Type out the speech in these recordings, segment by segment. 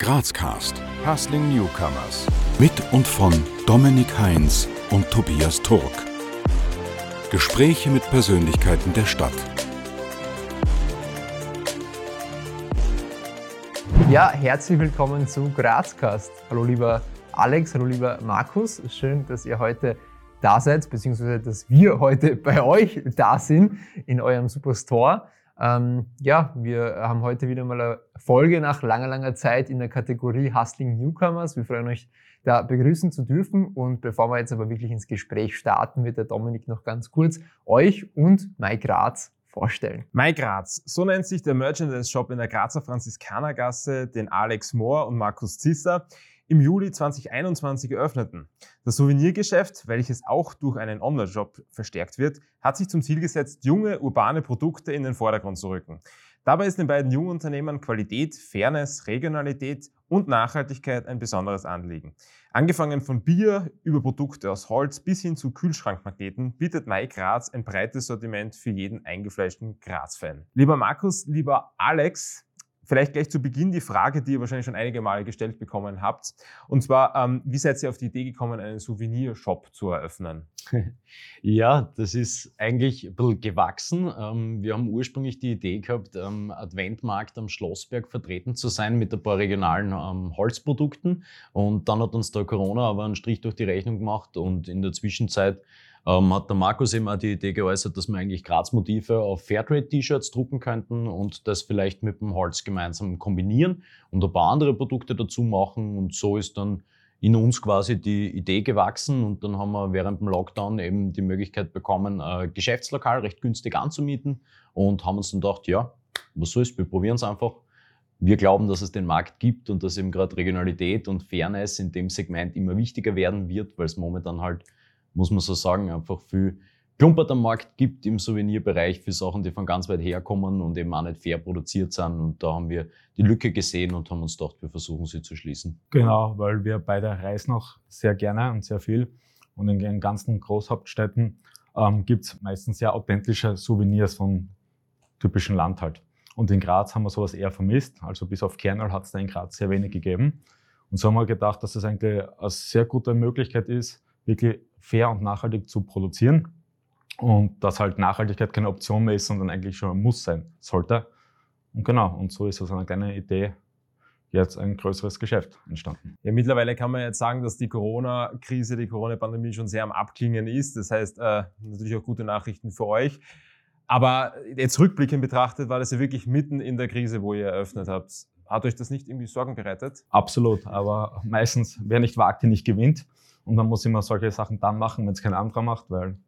Grazcast. Hustling Newcomers. Mit und von Dominik Heinz und Tobias Turk. Gespräche mit Persönlichkeiten der Stadt. Ja, herzlich willkommen zu Grazcast. Hallo lieber Alex, hallo lieber Markus. Schön, dass ihr heute da seid, beziehungsweise dass wir heute bei euch da sind in eurem Superstore. Ähm, ja, wir haben heute wieder mal eine Folge nach langer, langer Zeit in der Kategorie Hustling Newcomers. Wir freuen euch, da begrüßen zu dürfen. Und bevor wir jetzt aber wirklich ins Gespräch starten, wird der Dominik noch ganz kurz euch und Mike Graz vorstellen. Mike Graz, so nennt sich der Merchandise Shop in der Grazer Franziskanergasse, den Alex Mohr und Markus Zisser im Juli 2021 eröffneten. Das Souvenirgeschäft, welches auch durch einen Online-Shop verstärkt wird, hat sich zum Ziel gesetzt, junge, urbane Produkte in den Vordergrund zu rücken. Dabei ist den beiden jungen Unternehmern Qualität, Fairness, Regionalität und Nachhaltigkeit ein besonderes Anliegen. Angefangen von Bier über Produkte aus Holz bis hin zu Kühlschrankmagneten bietet Mai Graz ein breites Sortiment für jeden eingefleischten Graz-Fan. Lieber Markus, lieber Alex, Vielleicht gleich zu Beginn die Frage, die ihr wahrscheinlich schon einige Male gestellt bekommen habt. Und zwar, ähm, wie seid ihr auf die Idee gekommen, einen Souvenirshop zu eröffnen? Ja, das ist eigentlich ein bisschen gewachsen. Ähm, wir haben ursprünglich die Idee gehabt, am Adventmarkt am Schlossberg vertreten zu sein mit ein paar regionalen ähm, Holzprodukten. Und dann hat uns da Corona aber einen Strich durch die Rechnung gemacht und in der Zwischenzeit ähm, hat der Markus eben auch die Idee geäußert, dass wir eigentlich Graz-Motive auf Fairtrade-T-Shirts drucken könnten und das vielleicht mit dem Holz gemeinsam kombinieren und ein paar andere Produkte dazu machen. Und so ist dann in uns quasi die Idee gewachsen und dann haben wir während dem Lockdown eben die Möglichkeit bekommen, ein Geschäftslokal recht günstig anzumieten und haben uns dann gedacht, ja, was soll's, wir probieren es einfach. Wir glauben, dass es den Markt gibt und dass eben gerade Regionalität und Fairness in dem Segment immer wichtiger werden wird, weil es momentan halt muss man so sagen, einfach viel Klumpert am Markt gibt im Souvenirbereich für Sachen, die von ganz weit herkommen und eben auch nicht fair produziert sind. Und da haben wir die Lücke gesehen und haben uns gedacht, wir versuchen sie zu schließen. Genau, weil wir beide reisen auch sehr gerne und sehr viel. Und in den ganzen Großhauptstädten ähm, gibt es meistens sehr authentische Souvenirs vom typischen Land halt. Und in Graz haben wir sowas eher vermisst. Also bis auf Kernal hat es da in Graz sehr wenig gegeben. Und so haben wir gedacht, dass das eigentlich eine sehr gute Möglichkeit ist, wirklich fair und nachhaltig zu produzieren. Und dass halt Nachhaltigkeit keine Option mehr ist, sondern eigentlich schon ein Muss sein sollte. Und genau, und so ist aus einer kleinen Idee jetzt ein größeres Geschäft entstanden. Ja, mittlerweile kann man jetzt sagen, dass die Corona-Krise, die Corona-Pandemie schon sehr am Abklingen ist. Das heißt, äh, natürlich auch gute Nachrichten für euch. Aber jetzt rückblickend betrachtet, war das ja wirklich mitten in der Krise, wo ihr eröffnet habt. Hat euch das nicht irgendwie Sorgen bereitet? Absolut, aber meistens, wer nicht wagt, der nicht gewinnt. Und man muss immer solche Sachen dann machen, wenn es kein anderer macht, weil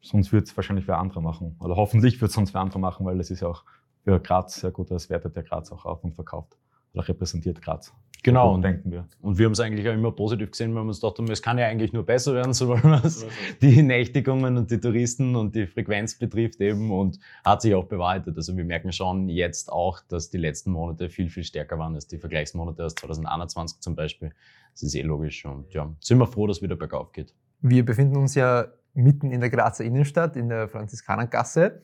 sonst wird es wahrscheinlich wer anderer machen. Oder hoffentlich wird es sonst wer anderer machen, weil das ist ja auch für Graz sehr gut, das wertet der Graz auch auf und verkauft oder repräsentiert Graz. Genau, und, denken wir. Und wir haben es eigentlich auch immer positiv gesehen, weil wir uns gedacht haben, es kann ja eigentlich nur besser werden, so was die Nächtigungen und die Touristen und die Frequenz betrifft eben und hat sich auch bewahrheitet. Also wir merken schon jetzt auch, dass die letzten Monate viel, viel stärker waren als die Vergleichsmonate aus 2021 zum Beispiel. Das ist eh logisch und ja, sind wir froh, dass es wieder bergauf geht. Wir befinden uns ja mitten in der Grazer Innenstadt, in der Franziskanergasse.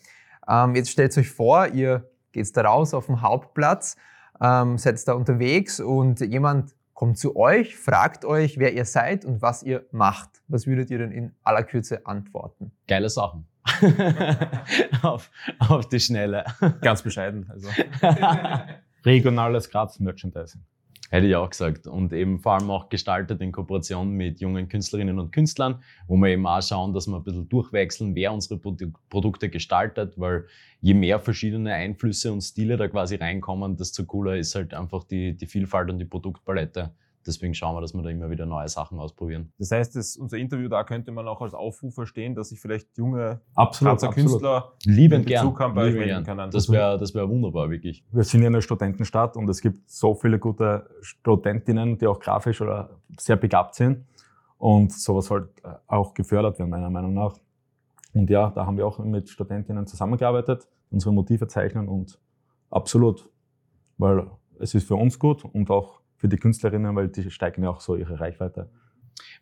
Ähm, jetzt stellt euch vor, ihr geht da raus auf dem Hauptplatz, ähm, seid da unterwegs und jemand kommt zu euch, fragt euch, wer ihr seid und was ihr macht. Was würdet ihr denn in aller Kürze antworten? Geile Sachen. auf, auf die Schnelle. Ganz bescheiden. Also. Regionales Graz-Merchandising. Hätte ich auch gesagt. Und eben vor allem auch gestaltet in Kooperation mit jungen Künstlerinnen und Künstlern, wo wir eben auch schauen, dass wir ein bisschen durchwechseln, wer unsere Produkte gestaltet, weil je mehr verschiedene Einflüsse und Stile da quasi reinkommen, desto cooler ist halt einfach die, die Vielfalt und die Produktpalette deswegen schauen wir, dass wir da immer wieder neue Sachen ausprobieren. Das heißt, das, unser Interview da könnte man auch als Aufruf verstehen, dass sich vielleicht junge absolut, absolut. Künstler lieben gern. Bezug bei euch melden können. Das wäre das wär wunderbar, wirklich. Wir sind ja eine Studentenstadt und es gibt so viele gute Studentinnen, die auch grafisch oder sehr begabt sind. Und sowas sollte auch gefördert werden, meiner Meinung nach. Und ja, da haben wir auch mit Studentinnen zusammengearbeitet, unsere Motive zeichnen und absolut, weil es ist für uns gut und auch für die Künstlerinnen, weil die steigern ja auch so ihre Reichweite.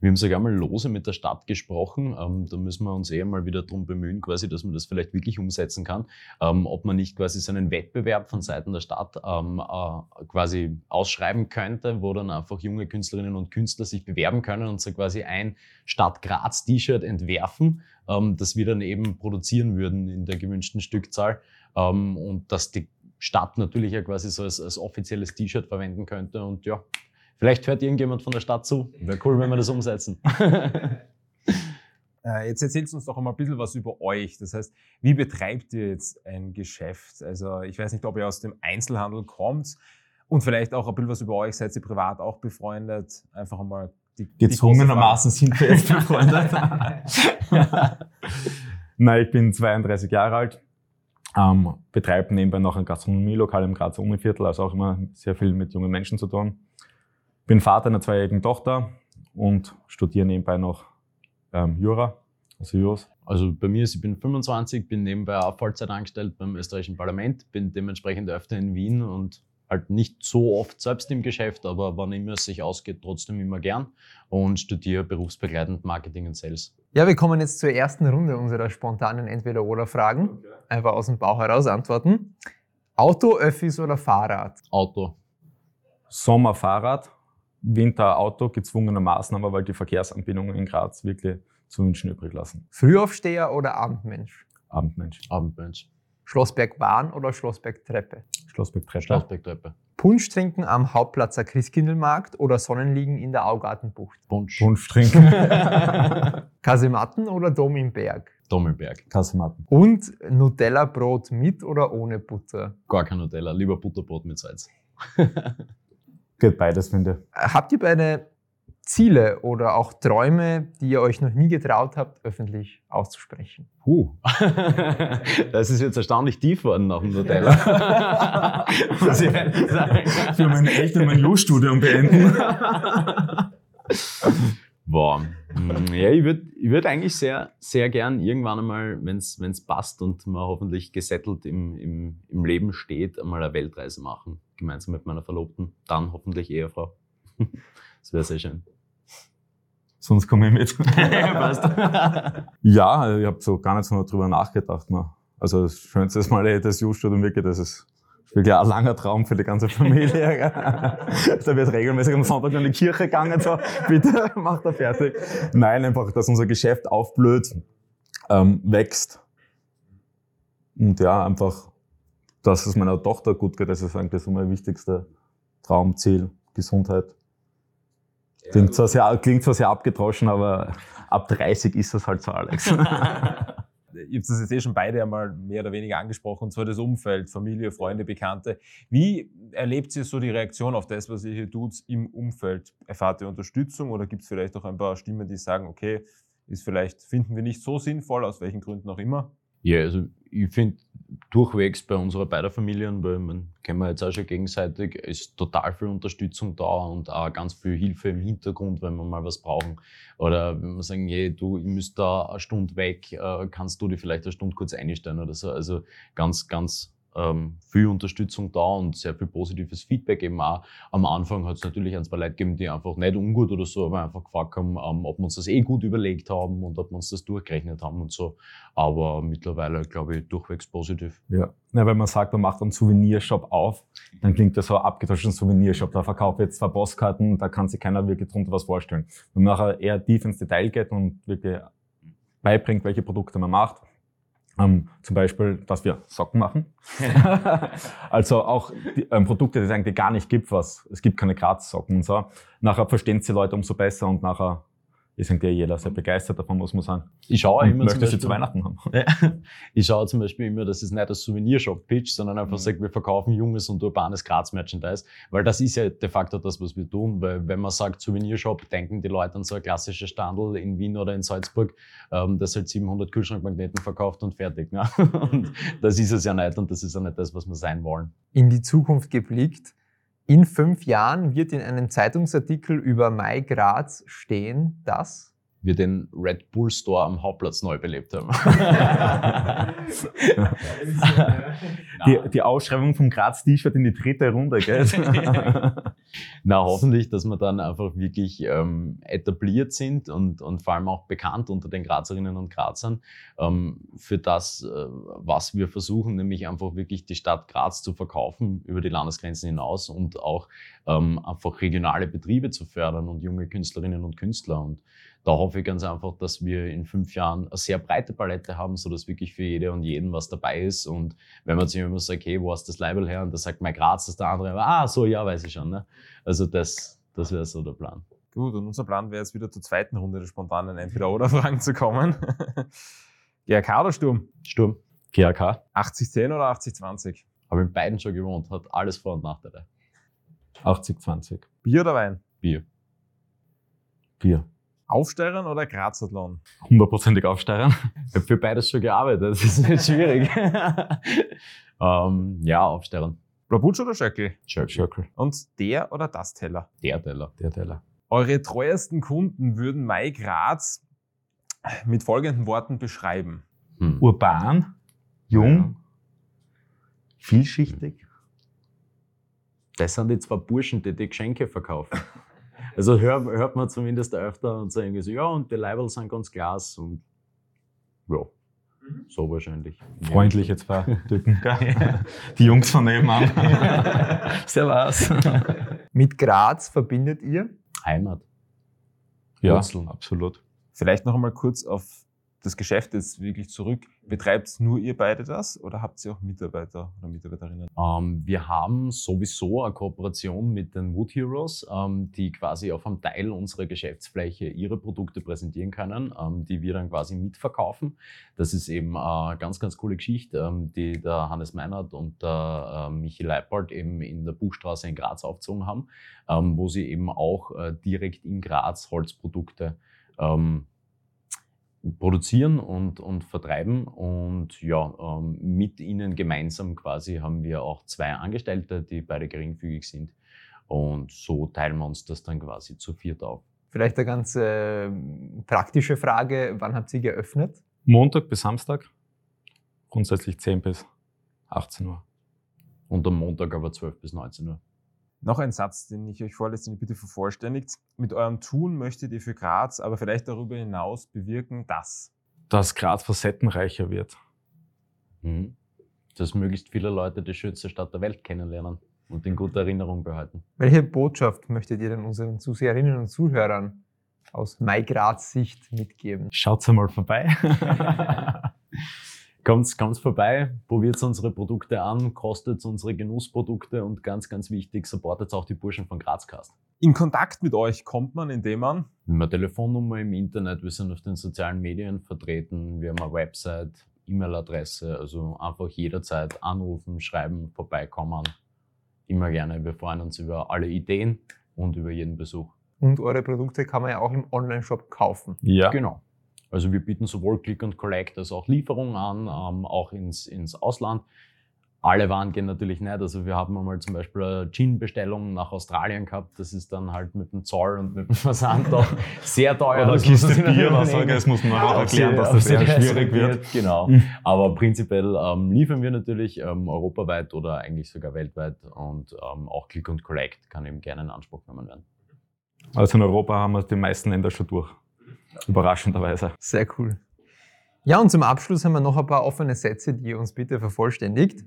Wir haben sogar mal lose mit der Stadt gesprochen. Ähm, da müssen wir uns eher mal wieder darum bemühen, quasi, dass man das vielleicht wirklich umsetzen kann. Ähm, ob man nicht quasi so einen Wettbewerb von Seiten der Stadt ähm, äh, quasi ausschreiben könnte, wo dann einfach junge Künstlerinnen und Künstler sich bewerben können und so quasi ein Stadt Graz T-Shirt entwerfen, ähm, das wir dann eben produzieren würden in der gewünschten Stückzahl. Ähm, und dass die Stadt natürlich ja quasi so als, als offizielles T-Shirt verwenden könnte. Und ja, vielleicht hört irgendjemand von der Stadt zu. Wäre cool, wenn wir das umsetzen. Äh, jetzt erzählt uns doch einmal ein bisschen was über euch. Das heißt, wie betreibt ihr jetzt ein Geschäft? Also ich weiß nicht, ob ihr aus dem Einzelhandel kommt und vielleicht auch ein bisschen was über euch. Seid ihr privat auch befreundet? Einfach einmal die Gezwungenermaßen sind wir jetzt befreundet. Nein, ich bin 32 Jahre alt, ähm, betreibe nebenbei noch ein Gastronomielokal im Grazer Univiertel, also auch immer sehr viel mit jungen Menschen zu tun. Bin Vater einer zweijährigen Tochter und studiere nebenbei noch ähm, Jura, also Jus. Also bei mir ist, ich bin 25, bin nebenbei auch Vollzeit angestellt beim österreichischen Parlament, bin dementsprechend öfter in Wien und halt nicht so oft selbst im Geschäft, aber wann immer es sich ausgeht, trotzdem immer gern und studiere berufsbegleitend Marketing und Sales. Ja, wir kommen jetzt zur ersten Runde unserer spontanen Entweder-Oder-Fragen. Einfach aus dem Bauch heraus antworten. Auto, Öffis oder Fahrrad? Auto. Sommer Fahrrad, Winter Auto, gezwungenermaßen, aber weil die Verkehrsanbindungen in Graz wirklich zu wünschen übrig lassen. Frühaufsteher oder Abendmensch? Abendmensch. Abendmensch. Schlossbergbahn oder Schlossbergtreppe? Schlossbergtreppe. Schlossbergtreppe. Punsch trinken am Hauptplatzer Christkindlmarkt oder Sonnenliegen in der Augartenbucht? Punsch. Punsch trinken. Kasematten oder Dom im Berg? Dommelberg. Kasematten. Und Nutella-Brot mit oder ohne Butter? Gar kein Nutella, lieber Butterbrot mit Salz. Geht beides, finde ich. Habt ihr beide Ziele oder auch Träume, die ihr euch noch nie getraut habt, öffentlich auszusprechen? Puh. Das ist jetzt erstaunlich tief worden nach dem Nutella. Muss ich sagen. Für mein echt mein Jus-Studium beenden. Boah. Hm, Ja, ich würde ich würd eigentlich sehr, sehr gern irgendwann einmal, wenn es passt und man hoffentlich gesettelt im, im, im Leben steht, einmal eine Weltreise machen. Gemeinsam mit meiner Verlobten. Dann hoffentlich Ehefrau. Das wäre sehr schön. Sonst komme ich mit. Passt. ja, ich habe so gar nicht so drüber nachgedacht. Ne? Also das Schönste ist mal eh das Jus-Studium wirklich, das ist wirklich ein langer Traum für die ganze Familie. da wird regelmäßig am Sonntag in die Kirche gegangen, so, bitte macht er fertig. Nein, einfach, dass unser Geschäft aufblüht, ähm, wächst. Und ja, einfach, dass es meiner Tochter gut geht, das ist eigentlich so mein wichtigster Traumziel, Gesundheit. Klingt zwar, sehr, klingt zwar sehr abgedroschen, aber ab 30 ist das halt so, Alex. Ihr habt das jetzt eh schon beide einmal mehr oder weniger angesprochen, und zwar das Umfeld, Familie, Freunde, Bekannte. Wie erlebt ihr so die Reaktion auf das, was ihr hier tut im Umfeld? Erfahrt ihr Unterstützung oder gibt es vielleicht auch ein paar Stimmen, die sagen, okay, ist vielleicht, finden wir nicht so sinnvoll, aus welchen Gründen auch immer? Ja, also ich finde durchwegs bei unserer beider Familien, weil man kennen wir jetzt auch schon gegenseitig, ist total viel Unterstützung da und auch ganz viel Hilfe im Hintergrund, wenn wir mal was brauchen. Oder wenn wir sagen, hey, du, ich müsste da eine Stunde weg, äh, kannst du dir vielleicht eine Stunde kurz einstellen oder so. Also ganz, ganz ähm, viel Unterstützung da und sehr viel positives Feedback eben auch. Am Anfang hat es natürlich ein, zwei Leute gegeben, die einfach nicht ungut oder so, aber einfach gefragt haben, ähm, ob wir uns das eh gut überlegt haben und ob wir uns das durchgerechnet haben und so. Aber mittlerweile, glaube ich, durchwegs positiv. Ja. Na, wenn man sagt, man macht einen Souvenirshop auf, dann klingt das so ein abgetauschter Souvenirshop. Da verkaufe jetzt zwei Postkarten, da kann sich keiner wirklich drunter was vorstellen. Wenn man nachher eher tief ins Detail geht und wirklich beibringt, welche Produkte man macht, ähm, zum Beispiel, dass wir Socken machen. also auch die, ähm, Produkte, die es eigentlich gar nicht gibt, was. Es gibt keine Graz-Socken und so. Nachher verstehen sie Leute umso besser und nachher ist eigentlich jeder sehr begeistert davon, muss man sagen. Ich schaue immer möchte zum sie zu Weihnachten haben. Ja. Ich schaue zum Beispiel immer, dass es nicht als Souvenirshop-Pitch, sondern einfach Mhm. sagt, wir verkaufen junges und urbanes Graz-Merchandise, weil das ist ja de facto das, was wir tun, weil wenn man sagt Souvenirshop, denken die Leute an so ein klassisches Standel in Wien oder in Salzburg, ähm, das halt 700 Kühlschrankmagneten verkauft und fertig. Ne? Und das ist es ja nicht und das ist auch nicht das, was wir sein wollen. In die Zukunft geblickt. In fünf Jahren wird in einem Zeitungsartikel über Mai Graz stehen, dass Wir den Red Bull Store am Hauptplatz neu belebt haben. Die, die Ausschreibung vom Graz-T-Shirt in die dritte Runde, gell? Na, hoffentlich, dass wir dann einfach wirklich ähm, etabliert sind und, und vor allem auch bekannt unter den Grazerinnen und Grazern ähm, für das, äh, was wir versuchen, nämlich einfach wirklich die Stadt Graz zu verkaufen über die Landesgrenzen hinaus und auch ähm, einfach regionale Betriebe zu fördern und junge Künstlerinnen und Künstler. Und da hoffe ich ganz einfach, dass wir in fünf Jahren eine sehr breite Palette haben, so dass wirklich für jede und jeden was dabei ist. Und wenn man sich immer sagt, okay, wo hast das Label her? Und da sagt mein Graz, dass der andere, ah, so, ja, weiß ich schon. Ne? Also das, das wäre so der Plan. Gut, und unser Plan wäre jetzt wieder zur zweiten Runde der spontanen Entweder-Oder-Fragen zu kommen. GRK oder Sturm? Sturm. GRK. 80-10 oder 80-20? Habe in beiden schon gewohnt, hat alles Vor- und Nachteile. 80-20. Bier oder Wein? Bier. Bier. Aufsteigern oder Grazathlon? Hundertprozentig aufsteigern. Ich habe für beides schon gearbeitet, das ist nicht schwierig. ähm, ja, aufstellen. Blabutsch oder Schöckel? Circle. Und der oder das Teller? Der Teller. Der Teller. Eure treuesten Kunden würden Mai Graz mit folgenden Worten beschreiben. Hm. Urban, jung, vielschichtig. Das sind die zwei Burschen, die die Geschenke verkaufen. Also hört, hört man zumindest öfter und sagen so, ja, und die Leibel sind ganz glas und ja, so wahrscheinlich. Freundliche zwei Typen. Die Jungs von nebenan. Servus. Mit Graz verbindet ihr? Heimat. Ja, Wurzeln. absolut. Vielleicht noch einmal kurz auf das Geschäft jetzt wirklich zurück. Betreibt nur ihr beide das oder habt ihr auch Mitarbeiter oder Mitarbeiterinnen? Ähm, wir haben sowieso eine Kooperation mit den Wood Heroes, ähm, die quasi auf einem Teil unserer Geschäftsfläche ihre Produkte präsentieren können, ähm, die wir dann quasi mitverkaufen. Das ist eben eine ganz, ganz coole Geschichte, ähm, die der Hannes Meinert und der äh, Michi Leipold eben in der Buchstraße in Graz aufgezogen haben, ähm, wo sie eben auch äh, direkt in Graz Holzprodukte ähm, produzieren und, und vertreiben. Und ja, ähm, mit ihnen gemeinsam quasi haben wir auch zwei Angestellte, die beide geringfügig sind. Und so teilen wir uns das dann quasi zu viert auf. Vielleicht eine ganz äh, praktische Frage. Wann habt ihr geöffnet? Montag bis Samstag. Grundsätzlich 10 bis 18 Uhr. Und am Montag aber 12 bis 19 Uhr. Noch ein Satz, den ich euch vorlese, den ihr bitte vervollständigt. Mit eurem Tun möchtet ihr für Graz, aber vielleicht darüber hinaus bewirken, dass. Dass Graz facettenreicher wird. Mhm. Dass möglichst viele Leute die schönste Stadt der Welt kennenlernen und in guter Erinnerung behalten. Welche Botschaft möchtet ihr denn unseren Zuseherinnen und Zuhörern aus Mai Graz Sicht mitgeben? Schaut's einmal vorbei. Kommt, kommt vorbei, probiert unsere Produkte an, kostet unsere Genussprodukte und ganz, ganz wichtig, supportet auch die Burschen von Grazcast. In Kontakt mit euch kommt man, indem man Wir haben eine Telefonnummer im Internet, wir sind auf den sozialen Medien vertreten, wir haben eine Website, E-Mail-Adresse, also einfach jederzeit anrufen, schreiben, vorbeikommen. Immer gerne. Wir freuen uns über alle Ideen und über jeden Besuch. Und eure Produkte kann man ja auch im Online-Shop kaufen. ja. Genau. Also wir bieten sowohl Click und Collect als auch Lieferungen an, ähm, auch ins, ins Ausland. Alle Waren gehen natürlich nicht. Also wir haben einmal zum Beispiel eine Gin-Bestellung nach Australien gehabt. Das ist dann halt mit dem Zoll und mit dem Versand doch sehr teuer. Oder Das Kiste Bier, was sagen, das muss man auch erklären, dass das sehr sehr schwierig wird. Genau. Mhm. Aber prinzipiell ähm, liefern wir natürlich ähm, europaweit oder eigentlich sogar weltweit und ähm, auch Click und Collect kann eben gerne in Anspruch genommen werden. Also in Europa haben wir die meisten Länder schon durch. Überraschenderweise. Sehr cool. Ja, und zum Abschluss haben wir noch ein paar offene Sätze, die ihr uns bitte vervollständigt.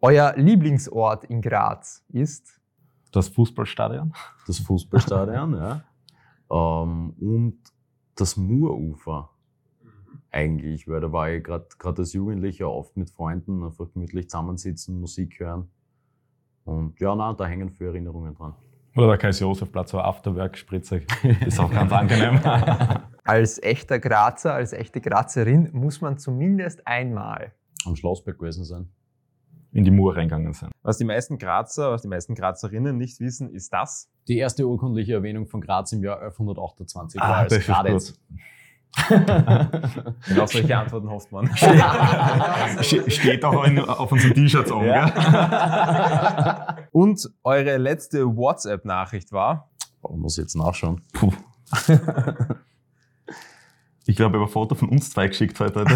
Euer Lieblingsort in Graz ist Das Fußballstadion. Das Fußballstadion, ja. Ähm, und das Muurufer eigentlich, weil da war ich gerade als Jugendlicher oft mit Freunden einfach gemütlich zusammensitzen, Musik hören. Und ja, na, da hängen viele Erinnerungen dran. Oder der Kaiser-Josef-Platz, so Afterwork-Spritze. Ist auch ganz angenehm. als echter Grazer, als echte Grazerin muss man zumindest einmal. Am Schlossberg gewesen sein. In die Mur reingegangen sind. Was die meisten Grazer, was die memeisten Grazerinnen nicht wissen, ist das. Die erste urkundliche Erwähnung von Graz im Jahr 1128 Ah, war als ist Gradetz. Genau solche Antworten hofft man. Ste- Steht auch in, auf unseren T-Shirts oben, Ja. Und eure letzte WhatsApp-Nachricht war. Oh, muss ich jetzt nachschauen. Puh. Ich glaube, ich habe ein Foto von uns zwei geschickt heute.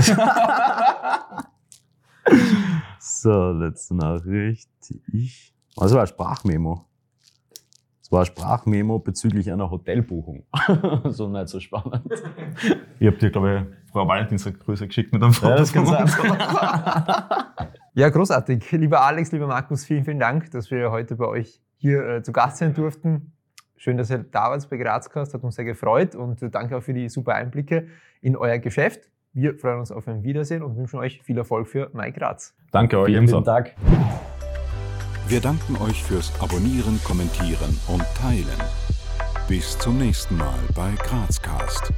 So, letzte Nachricht. Ich. Also war ein Sprachmemo. Jetzt war eine Sprachmemo bezüglich einer Hotelbuchung. so nicht so spannend. Ich habe dir, glaube ich, Frau Valentinsgrüße geschickt mit einem Foto. Ja, das kann sein. Ja, großartig. Lieber Alex, lieber Markus, vielen, vielen Dank, dass wir heute bei euch hier äh, zu Gast sein durften. Schön, dass ihr da wart bei Grazcast, hat uns sehr gefreut und äh, danke auch für die super Einblicke in euer Geschäft. Wir freuen uns auf ein Wiedersehen und wünschen euch viel Erfolg für Mai Graz. Danke euch Vielen lieben Dank. Wir danken euch fürs Abonnieren, Kommentieren und Teilen. Bis zum nächsten Mal bei Grazcast.